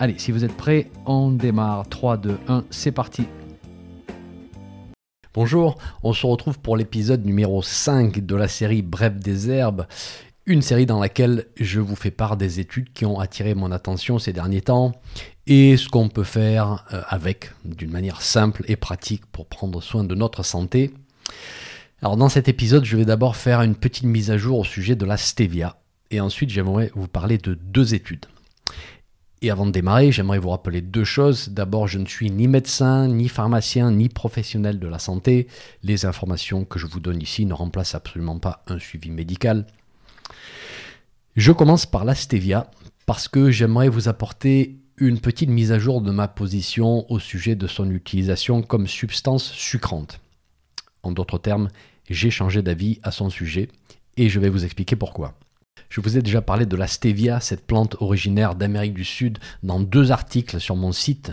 Allez, si vous êtes prêts, on démarre. 3, 2, 1, c'est parti. Bonjour, on se retrouve pour l'épisode numéro 5 de la série Bref des herbes, une série dans laquelle je vous fais part des études qui ont attiré mon attention ces derniers temps et ce qu'on peut faire euh, avec d'une manière simple et pratique pour prendre soin de notre santé. Alors dans cet épisode, je vais d'abord faire une petite mise à jour au sujet de la stevia et ensuite j'aimerais vous parler de deux études. Et avant de démarrer, j'aimerais vous rappeler deux choses. D'abord, je ne suis ni médecin, ni pharmacien, ni professionnel de la santé. Les informations que je vous donne ici ne remplacent absolument pas un suivi médical. Je commence par la stevia parce que j'aimerais vous apporter une petite mise à jour de ma position au sujet de son utilisation comme substance sucrante. En d'autres termes, j'ai changé d'avis à son sujet et je vais vous expliquer pourquoi. Je vous ai déjà parlé de la stevia, cette plante originaire d'Amérique du Sud, dans deux articles sur mon site.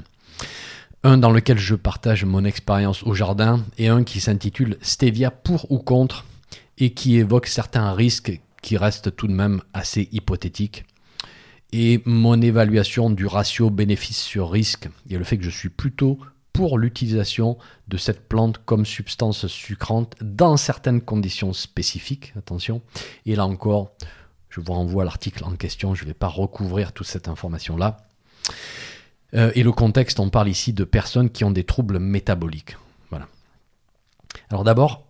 Un dans lequel je partage mon expérience au jardin et un qui s'intitule Stevia pour ou contre et qui évoque certains risques qui restent tout de même assez hypothétiques. Et mon évaluation du ratio bénéfice sur risque et le fait que je suis plutôt pour l'utilisation de cette plante comme substance sucrante dans certaines conditions spécifiques, attention. Et là encore, je vous renvoie à l'article en question, je ne vais pas recouvrir toute cette information-là. Euh, et le contexte, on parle ici de personnes qui ont des troubles métaboliques. Voilà. Alors d'abord,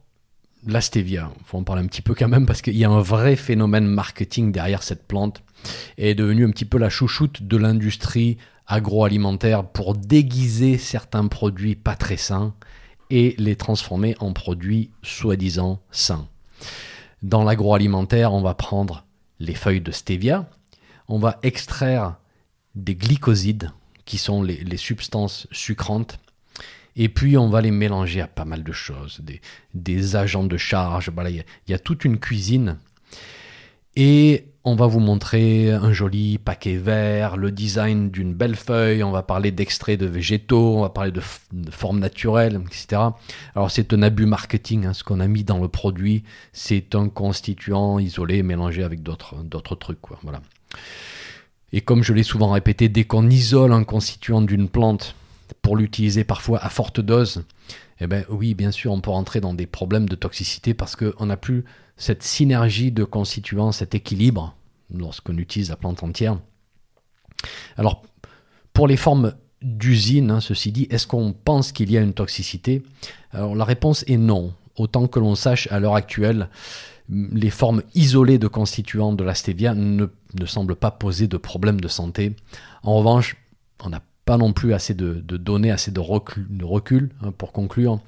la stevia, il faut en parler un petit peu quand même parce qu'il y a un vrai phénomène marketing derrière cette plante. Elle est devenue un petit peu la chouchoute de l'industrie agroalimentaire pour déguiser certains produits pas très sains et les transformer en produits soi-disant sains. Dans l'agroalimentaire, on va prendre les feuilles de stevia, on va extraire des glycosides, qui sont les, substances sucrantes, et puis on va les mélanger à pas mal de choses, des, agents de charge, voilà, il y, a toute une cuisine. Et on va vous montrer un joli paquet vert, le design d'une belle feuille, on va parler d'extraits de végétaux, on va parler de, formes naturelles, etc. Alors c'est un abus marketing, hein, ce qu'on a mis dans le produit, c'est un constituant isolé mélangé avec d'autres, trucs. Voilà. Et comme je l'ai souvent répété, dès qu'on isole un constituant d'une plante pour l'utiliser parfois à forte dose, eh ben oui, bien sûr, on peut rentrer dans des problèmes de toxicité parce qu'on n'a plus cette synergie de constituants, cet équilibre lorsqu'on utilise la plante entière. Alors, pour les formes d'usine, hein, ceci dit, est-ce qu'on pense qu'il y a une toxicité? Alors la réponse est non. Autant que l'on sache, à l'heure actuelle, les formes isolées de constituants de la stevia ne, semblent pas poser de problème de santé. En revanche, on n'a pas non plus assez de, données, assez de recul, hein, pour conclure.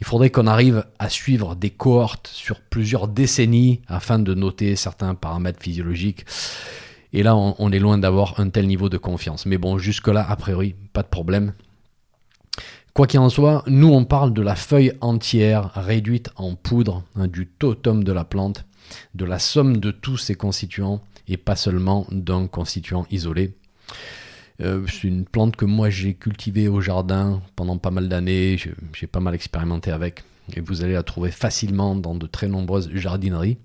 Il faudrait qu'on arrive à suivre des cohortes sur plusieurs décennies afin de noter certains paramètres physiologiques. Et là, on, est loin d'avoir un tel niveau de confiance. Mais bon, jusque-là, a priori, pas de problème. Quoi qu'il en soit, nous, on parle de la feuille entière réduite en poudre, hein, du totem de la plante, de la somme de tous ses constituants et pas seulement d'un constituant isolé. Euh, c'est une plante que moi j'ai cultivée au jardin pendant pas mal d'années, j'ai pas mal expérimenté avec, et vous allez la trouver facilement dans de très nombreuses jardineries.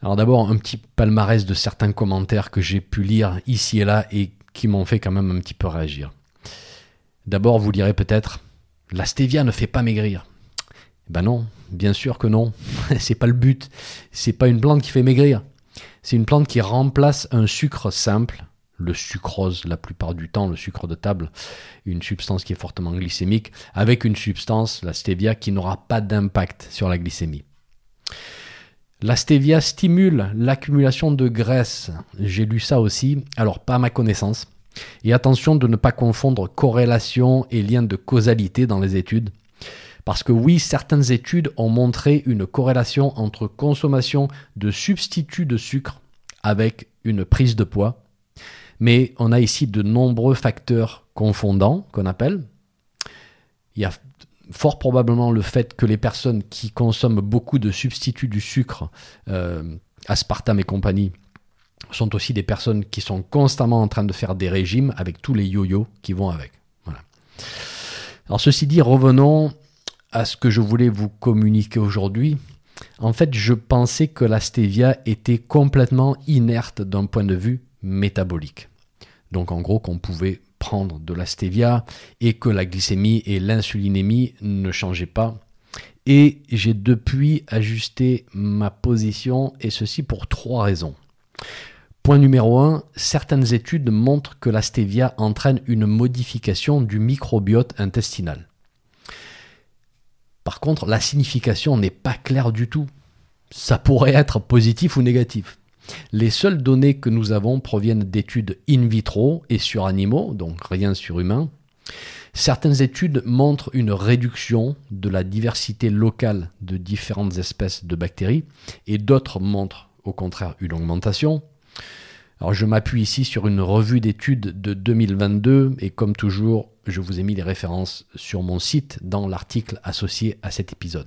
Alors d'abord un petit palmarès de certains commentaires que j'ai pu lire ici et là et qui m'ont fait quand même un petit peu réagir. D'abord vous lirez peut-être la stevia ne fait pas maigrir. Ben non, bien sûr que non. c'est pas le but. C'est pas une plante qui fait maigrir. C'est une plante qui remplace un sucre simple le sucrose la plupart du temps, le sucre de table, une substance qui est fortement glycémique, avec une substance, la stevia, qui n'aura pas d'impact sur la glycémie. La stevia stimule l'accumulation de graisse. J'ai lu ça aussi, alors pas à ma connaissance. Et attention de ne pas confondre corrélation et lien de causalité dans les études. Parce que oui, certaines études ont montré une corrélation entre consommation de substituts de sucre avec une prise de poids mais on a ici de nombreux facteurs confondants qu'on appelle, il y a fort probablement le fait que les personnes qui consomment beaucoup de substituts du sucre, euh, aspartame et compagnie, sont aussi des personnes qui sont constamment en train de faire des régimes avec tous les yo-yo qui vont avec. Alors ceci dit, revenons à ce que je voulais vous communiquer aujourd'hui. En fait, je pensais que la stevia était complètement inerte d'un point de vue métabolique. Donc en gros qu'on pouvait prendre de la stevia et que la glycémie et l'insulinémie ne changeaient pas. Et j'ai depuis ajusté ma position et ceci pour trois raisons. Point numéro 1, certaines études montrent que la stevia entraîne une modification du microbiote intestinal. Par contre, la signification n'est pas claire du tout. Ça pourrait être positif ou négatif. Les seules données que nous avons proviennent d'études in vitro et sur animaux, donc rien sur humains. Certaines études montrent une réduction de la diversité locale de différentes espèces de bactéries et d'autres montrent au contraire une augmentation. Je m'appuie ici sur une revue d'études de 2022 et comme toujours, je vous ai mis les références sur mon site dans l'article associé à cet épisode.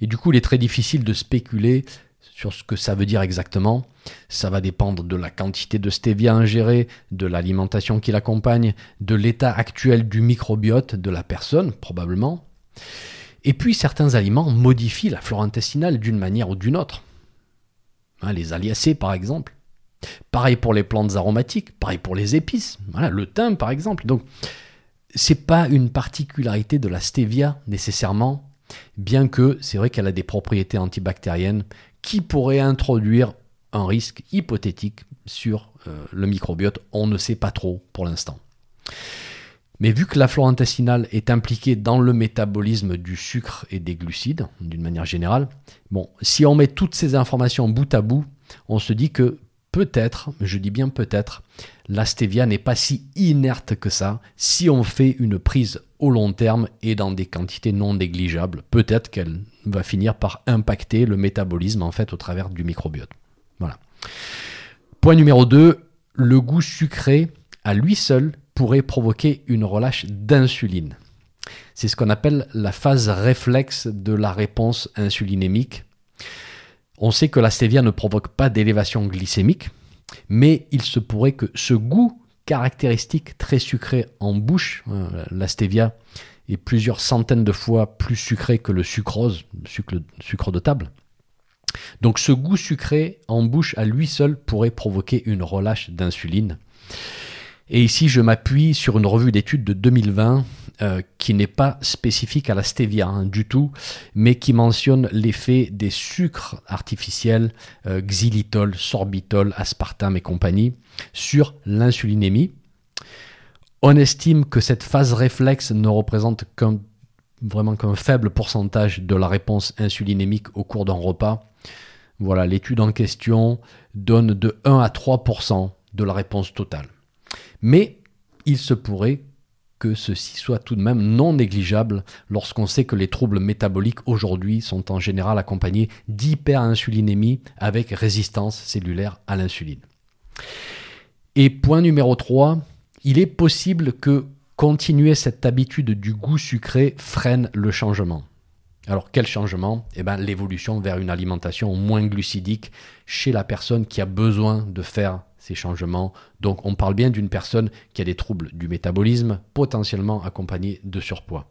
Et du coup, il est très difficile de spéculer sur ce que ça veut dire exactement. Ça va dépendre de la quantité de stevia ingérée, de l'alimentation qui l'accompagne, de l'état actuel du microbiote de la personne, probablement. Et puis certains aliments modifient la flore intestinale d'une manière ou d'une autre. Hein, les aliacées, par exemple. Pareil pour les plantes aromatiques, pareil pour les épices. Le thym, par exemple. Donc, c'est pas une particularité de la stevia nécessairement, bien que c'est vrai qu'elle a des propriétés antibactériennes qui pourrait introduire un risque hypothétique sur euh, le microbiote. On ne sait pas trop pour l'instant. Mais vu que la flore intestinale est impliquée dans le métabolisme du sucre et des glucides, d'une manière générale, bon, si on met toutes ces informations bout à bout, on se dit que peut-être, je dis bien peut-être, la stevia n'est pas si inerte que ça si on fait une prise au long terme et dans des quantités non négligeables. Peut-être qu'elle va finir par impacter le métabolisme en fait au travers du microbiote. Voilà. Point numéro 2, le goût sucré à lui seul pourrait provoquer une relâche d'insuline. C'est ce qu'on appelle la phase réflexe de la réponse insulinémique. On sait que la stevia ne provoque pas d'élévation glycémique, mais il se pourrait que ce goût caractéristique très sucré en bouche, hein, la stevia est plusieurs centaines de fois plus sucré que le sucrose, sucre de table. Donc ce goût sucré en bouche à lui seul pourrait provoquer une relâche d'insuline. Et ici, je m'appuie sur une revue d'études de 2020 euh, qui n'est pas spécifique à la stevia hein, du tout, mais qui mentionne l'effet des sucres artificiels, euh, xylitol, sorbitol, aspartame et compagnie, sur l'insulinémie. On estime que cette phase réflexe ne représente vraiment qu'un faible pourcentage de la réponse insulinémique au cours d'un repas. Voilà, l'étude en question donne de 1 à 3% de la réponse totale. Mais il se pourrait que ceci soit tout de même non négligeable lorsqu'on sait que les troubles métaboliques aujourd'hui sont en général accompagnés d'hyperinsulinémie avec résistance cellulaire à l'insuline. Et point numéro 3, il est possible que continuer cette habitude du goût sucré freine le changement. Alors quel changement? Eh bien l'évolution vers une alimentation moins glucidique chez la personne qui a besoin de faire ces changements. Donc on parle bien d'une personne qui a des troubles du métabolisme, potentiellement accompagnés de surpoids.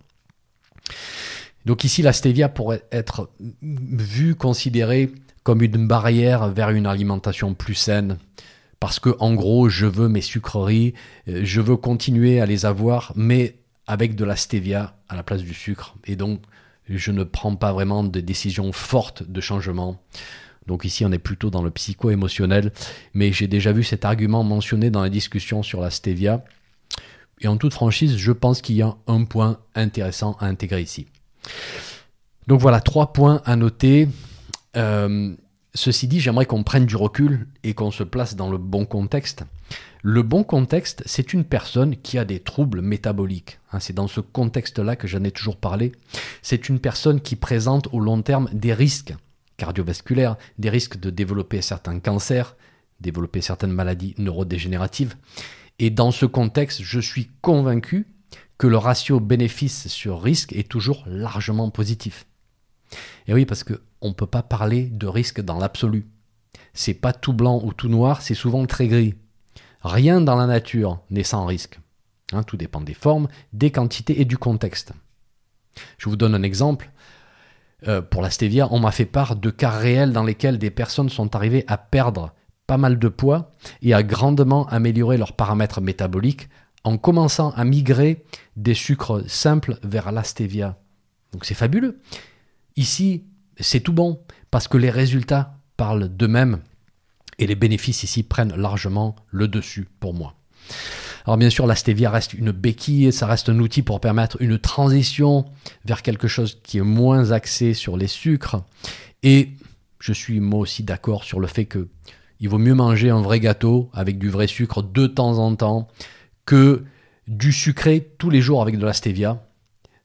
Donc ici, la stevia pourrait être vue, considérée comme une barrière vers une alimentation plus saine. Parce que, en gros, je veux mes sucreries, euh, je veux continuer à les avoir, mais avec de la stevia à la place du sucre. Et donc, je ne prends pas vraiment de décisions fortes de changement. Donc ici, on est plutôt dans le psycho-émotionnel. Mais j'ai déjà vu cet argument mentionné dans la discussion sur la stevia. Et en toute franchise, je pense qu'il y a un point intéressant à intégrer ici. Donc voilà, trois points à noter. Euh, ceci dit, j'aimerais qu'on prenne du recul et qu'on se place dans le bon contexte. Le bon contexte, c'est une personne qui a des troubles métaboliques. Hein, c'est dans ce contexte-là que j'en ai toujours parlé. C'est une personne qui présente au long terme des risques cardiovasculaires, des risques de développer certains cancers, développer certaines maladies neurodégénératives. Et dans ce contexte, je suis convaincu que le ratio bénéfice sur risque est toujours largement positif. Et oui, parce qu'on ne peut pas parler de risque dans l'absolu. C'est pas tout blanc ou tout noir, c'est souvent très gris. Rien dans la nature n'est sans risque. Hein, tout dépend des formes, des quantités et du contexte. Je vous donne un exemple. Euh, pour la stevia, on m'a fait part de cas réels dans lesquels des personnes sont arrivées à perdre pas mal de poids et à grandement améliorer leurs paramètres métaboliques en commençant à migrer des sucres simples vers la stevia. Donc c'est fabuleux. Ici, c'est tout bon parce que les résultats parlent d'eux-mêmes et les bénéfices ici prennent largement le dessus pour moi. Alors bien sûr, la stevia reste une béquille, ça reste un outil pour permettre une transition vers quelque chose qui est moins axé sur les sucres. Et je suis moi aussi d'accord sur le fait que il vaut mieux manger un vrai gâteau avec du vrai sucre de temps en temps que du sucré tous les jours avec de la stevia.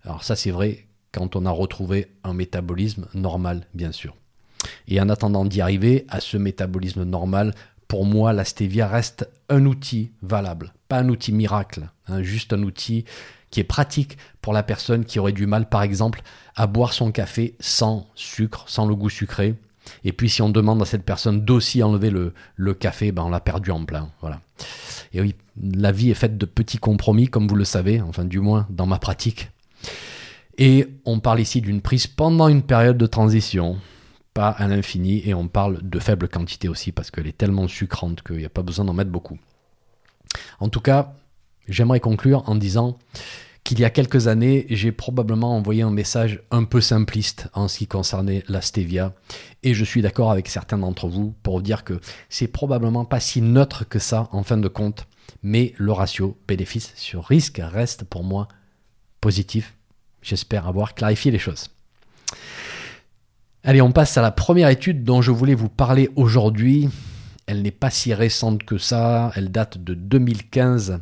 Alors ça c'est vrai quand on a retrouvé un métabolisme normal, bien sûr. Et en attendant d'y arriver à ce métabolisme normal, pour moi, la stevia reste un outil valable, pas un outil miracle, hein, juste un outil qui est pratique pour la personne qui aurait du mal, par exemple, à boire son café sans sucre, sans le goût sucré. Et puis si on demande à cette personne d'aussi enlever le, le café, ben on l'a perdu en plein. Voilà. Et oui, la vie est faite de petits compromis, comme vous le savez, enfin du moins dans ma pratique. Et on parle ici d'une prise pendant une période de transition, pas à l'infini, et on parle de faible quantité aussi, parce qu'elle est tellement sucrante qu'il n'y a pas besoin d'en mettre beaucoup. En tout cas, j'aimerais conclure en disant qu'il y a quelques années, j'ai probablement envoyé un message un peu simpliste en ce qui concernait la stevia, et je suis d'accord avec certains d'entre vous pour dire que c'est probablement pas si neutre que ça en fin de compte, mais le ratio bénéfice sur risque reste pour moi positif. J'espère avoir clarifié les choses. Allez, on passe à la première étude dont je voulais vous parler aujourd'hui. Elle n'est pas si récente que ça, elle date de 2015,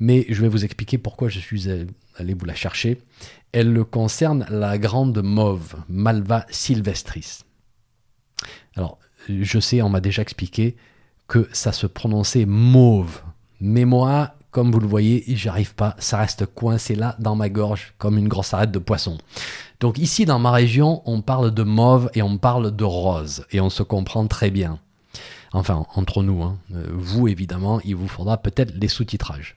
mais je vais vous expliquer pourquoi je suis allé vous la chercher. Elle concerne la grande mauve, Malva sylvestris. Alors, je sais, on m'a déjà expliqué que ça se prononçait mauve, mais moi, comme vous le voyez, j'arrive pas, ça reste coincé là dans ma gorge comme une grosse arête de poisson. Donc ici dans ma région, on parle de mauve et on parle de rose, et on se comprend très bien. Enfin, entre nous, hein. euh, vous évidemment, il vous faudra peut-être les sous-titrages.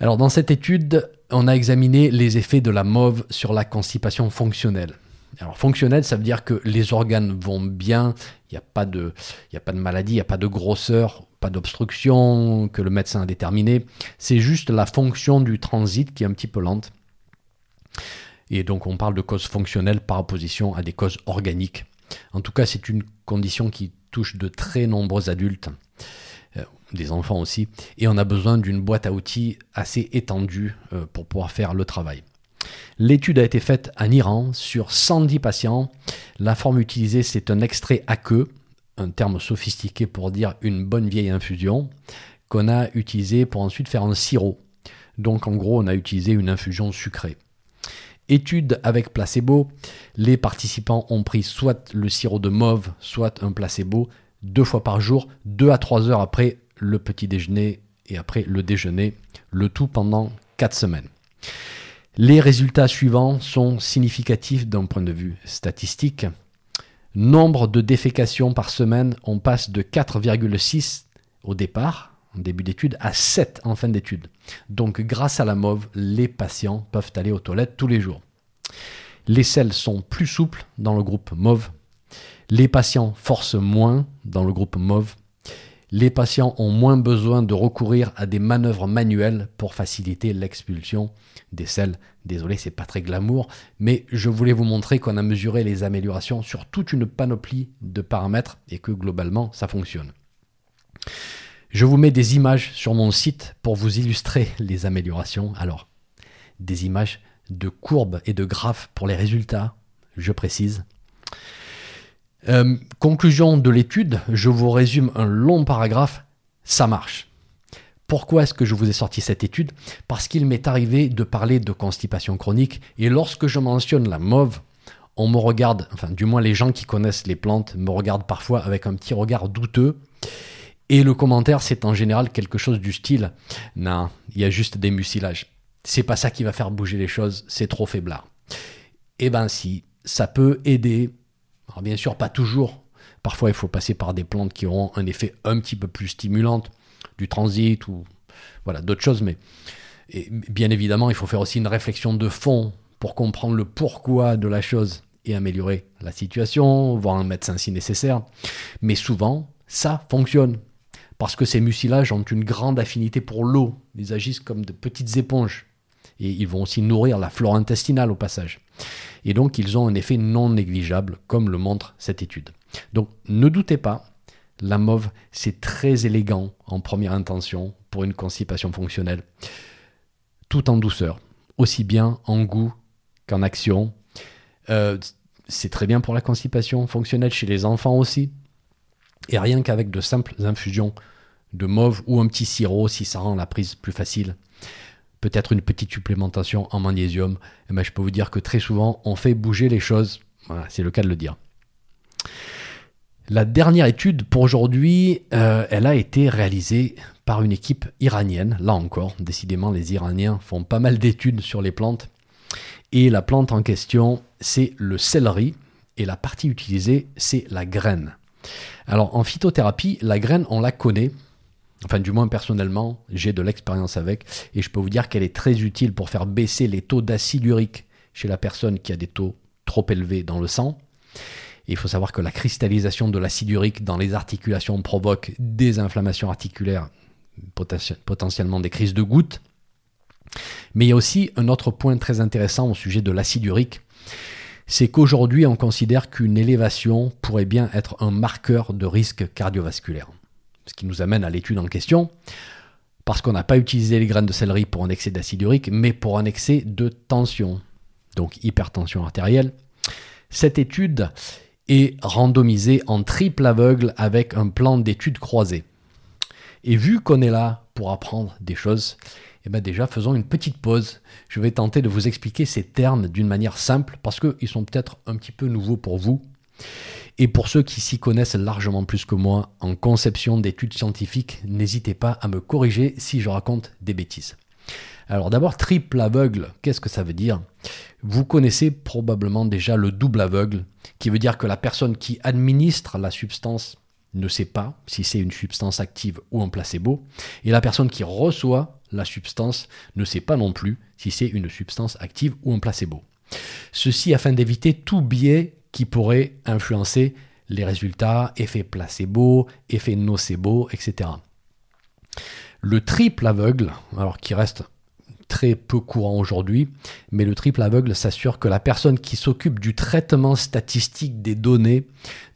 Alors dans cette étude, on a examiné les effets de la mauve sur la constipation fonctionnelle. Alors fonctionnelle, ça veut dire que les organes vont bien, il n'y a, pas de, a pas de maladie, il n'y a pas de grosseur, pas d'obstruction que le médecin a déterminé. C'est juste la fonction du transit qui est un petit peu lente. Et donc on parle de causes fonctionnelles par opposition à des causes organiques. En tout cas, c'est une condition qui touche de très nombreux adultes, euh, des enfants aussi, et on a besoin d'une boîte à outils assez étendue euh, pour pouvoir faire le travail. L'étude a été faite en Iran sur 110 patients. La forme utilisée, c'est un extrait aqueux, un terme sophistiqué pour dire une bonne vieille infusion, qu'on a utilisé pour ensuite faire un sirop. Donc en gros, on a utilisé une infusion sucrée. Étude avec placebo, les participants ont pris soit le sirop de mauve, soit un placebo deux fois par jour, deux à trois heures après le petit déjeuner et après le déjeuner, le tout pendant quatre semaines. Les résultats suivants sont significatifs d'un point de vue statistique. Nombre de défécations par semaine, on passe de 4,6 au départ, début d'étude, à 7 en fin d'étude. Donc grâce à la mauve, les patients peuvent aller aux toilettes tous les jours. Les selles sont plus souples dans le groupe mauve. Les patients forcent moins dans le groupe mauve. Les patients ont moins besoin de recourir à des manœuvres manuelles pour faciliter l'expulsion des selles. Désolé, c'est pas très glamour, mais je voulais vous montrer qu'on a mesuré les améliorations sur toute une panoplie de paramètres et que globalement ça fonctionne. Je vous mets des images sur mon site pour vous illustrer les améliorations. Alors, des images de courbes et de graphes pour les résultats, je précise. Euh, conclusion de l'étude, je vous résume un long paragraphe, ça marche. Pourquoi est-ce que je vous ai sorti cette étude? Parce qu'il m'est arrivé de parler de constipation chronique et lorsque je mentionne la mauve, on me regarde, enfin du moins les gens qui connaissent les plantes me regardent parfois avec un petit regard douteux et le commentaire, c'est en général quelque chose du style Non, il y a juste des mucilages. c'est pas ça qui va faire bouger les choses, c'est trop faiblard. Eh ben si, ça peut aider. Alors bien sûr, pas toujours. Parfois, il faut passer par des plantes qui auront un effet un petit peu plus stimulant, du transit ou voilà d'autres choses. Mais bien évidemment, il faut faire aussi une réflexion de fond pour comprendre le pourquoi de la chose et améliorer la situation, voir un médecin si nécessaire. Mais souvent, ça fonctionne. Parce que ces mucilages ont une grande affinité pour l'eau. Ils agissent comme de petites éponges. Et ils vont aussi nourrir la flore intestinale au passage. Et donc, ils ont un effet non négligeable, comme le montre cette étude. Donc, ne doutez pas, la mauve, c'est très élégant en première intention pour une constipation fonctionnelle, tout en douceur, aussi bien en goût qu'en action. Euh, c'est très bien pour la constipation fonctionnelle chez les enfants aussi. Et rien qu'avec de simples infusions de mauve ou un petit sirop si ça rend la prise plus facile. Peut-être une petite supplémentation en magnésium. Eh ben, je peux vous dire que très souvent, on fait bouger les choses. C'est le cas de le dire. La dernière étude pour aujourd'hui, euh, elle a été réalisée par une équipe iranienne. Là encore, décidément, les Iraniens font pas mal d'études sur les plantes. Et la plante en question, c'est le céleri. Et la partie utilisée, c'est la graine. Alors en phytothérapie, la graine, on la connaît. Enfin, du moins personnellement, j'ai de l'expérience avec. Et je peux vous dire qu'elle est très utile pour faire baisser les taux d'acide urique chez la personne qui a des taux trop élevés dans le sang. il faut savoir que la cristallisation de l'acide urique dans les articulations provoque des inflammations articulaires, potentiellement des crises de gouttes. Mais il y a aussi un autre point très intéressant au sujet de l'acide urique, c'est qu'aujourd'hui on considère qu'une élévation pourrait bien être un marqueur de risque cardiovasculaire. Ce qui nous amène à l'étude en question, parce qu'on n'a pas utilisé les graines de céleri pour un excès d'acide urique, mais pour un excès de tension, donc hypertension artérielle. Cette étude est randomisée en triple aveugle avec un plan d'étude croisé. Et vu qu'on est là pour apprendre des choses, eh bien déjà, faisons une petite pause. Je vais tenter de vous expliquer ces termes d'une manière simple parce qu'ils sont peut-être un petit peu nouveaux pour vous. Et pour ceux qui s'y connaissent largement plus que moi en conception d'études scientifiques, n'hésitez pas à me corriger si je raconte des bêtises. Alors d'abord, triple aveugle, qu'est-ce que ça veut dire? Vous connaissez probablement déjà le double aveugle, qui veut dire que la personne qui administre la substance ne sait pas si c'est une substance active ou un placebo, et la personne qui reçoit la substance ne sait pas non plus si c'est une substance active ou un placebo. Ceci afin d'éviter tout biais qui pourrait influencer les résultats, effet placebo, effet nocebo, etc. Le triple aveugle, alors qui reste très peu courant aujourd'hui, mais le triple aveugle s'assure que la personne qui s'occupe du traitement statistique des données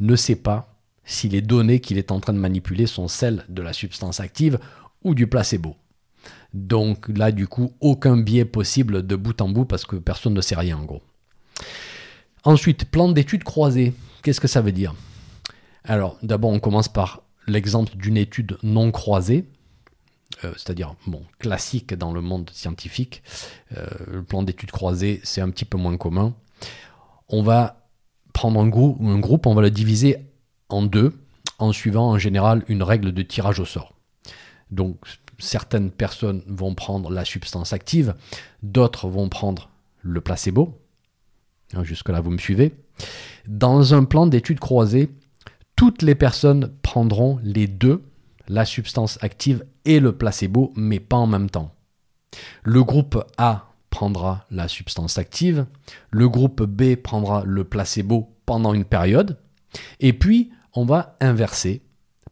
ne sait pas si les données qu'il est en train de manipuler sont celles de la substance active ou du placebo. Donc là, du coup, aucun biais possible de bout en bout parce que personne ne sait rien en gros. Ensuite, plan d'études croisées. Qu'est-ce que ça veut dire? Alors, d'abord, on commence par l'exemple d'une étude non croisée, euh, c'est-à-dire bon, classique dans le monde scientifique. Euh, le plan d'études croisées, c'est un petit peu moins commun. On va prendre un groupe, on va le diviser en deux, en suivant en général une règle de tirage au sort. Donc, certaines personnes vont prendre la substance active, d'autres vont prendre le placebo. Hein, jusque-là, vous me suivez. Dans un plan d'études croisées, toutes les personnes prendront les deux, la substance active et le placebo, mais pas en même temps. Le groupe A prendra la substance active, le groupe B prendra le placebo pendant une période, et puis on va inverser,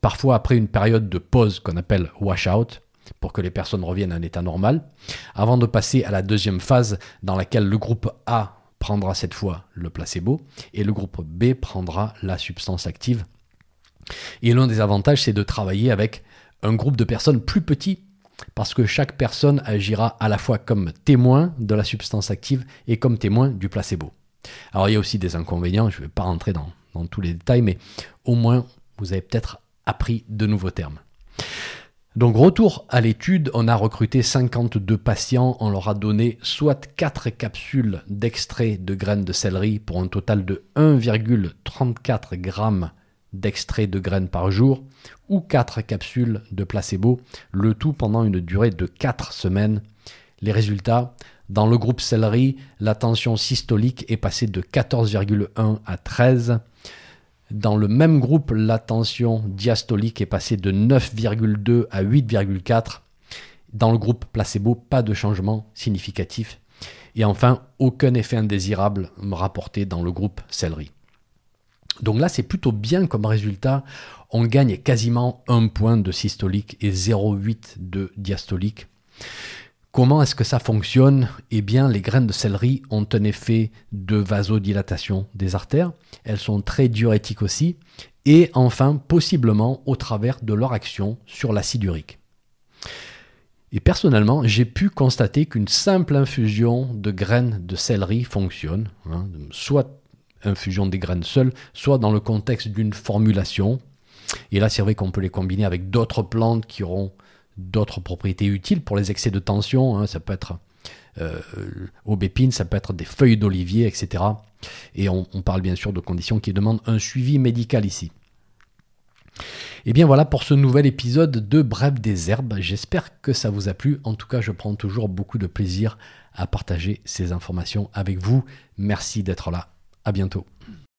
parfois après une période de pause qu'on appelle washout, pour que les personnes reviennent à un état normal, avant de passer à la deuxième phase dans laquelle le groupe A prendra cette fois le placebo et le groupe B prendra la substance active. Et l'un des avantages, c'est de travailler avec un groupe de personnes plus petit parce que chaque personne agira à la fois comme témoin de la substance active et comme témoin du placebo. Alors il y a aussi des inconvénients, je ne vais pas rentrer dans, dans tous les détails, mais au moins vous avez peut-être appris de nouveaux termes. Donc retour à l'étude, on a recruté 52 patients, on leur a donné soit 4 capsules d'extrait de graines de céleri pour un total de 1,34 g d'extrait de graines par jour, ou 4 capsules de placebo, le tout pendant une durée de 4 semaines. Les résultats, dans le groupe céleri, la tension systolique est passée de 14,1 à 13. Dans le même groupe, la tension diastolique est passée de 9,2 à 8,4. Dans le groupe placebo, pas de changement significatif. Et enfin, aucun effet indésirable rapporté dans le groupe céleri. Donc là, c'est plutôt bien comme résultat. On gagne quasiment un point de systolique et 0,8 de diastolique. Comment est-ce que ça fonctionne? Eh bien, les graines de céleri ont un effet de vasodilatation des artères. Elles sont très diurétiques aussi. Et enfin, possiblement au travers de leur action sur l'acide urique. Et personnellement, j'ai pu constater qu'une simple infusion de graines de céleri fonctionne, hein, soit infusion des graines seules, soit dans le contexte d'une formulation. Et là, c'est vrai qu'on peut les combiner avec d'autres plantes qui auront d'autres propriétés utiles pour les excès de tension. Hein. ça peut être euh, aubépine, ça peut être des feuilles d'olivier, etc. Et on, parle bien sûr de conditions qui demandent un suivi médical ici. Et eh bien voilà pour ce nouvel épisode de Bref des herbes. J'espère que ça vous a plu. En tout cas, je prends toujours beaucoup de plaisir à partager ces informations avec vous. Merci d'être là. À bientôt.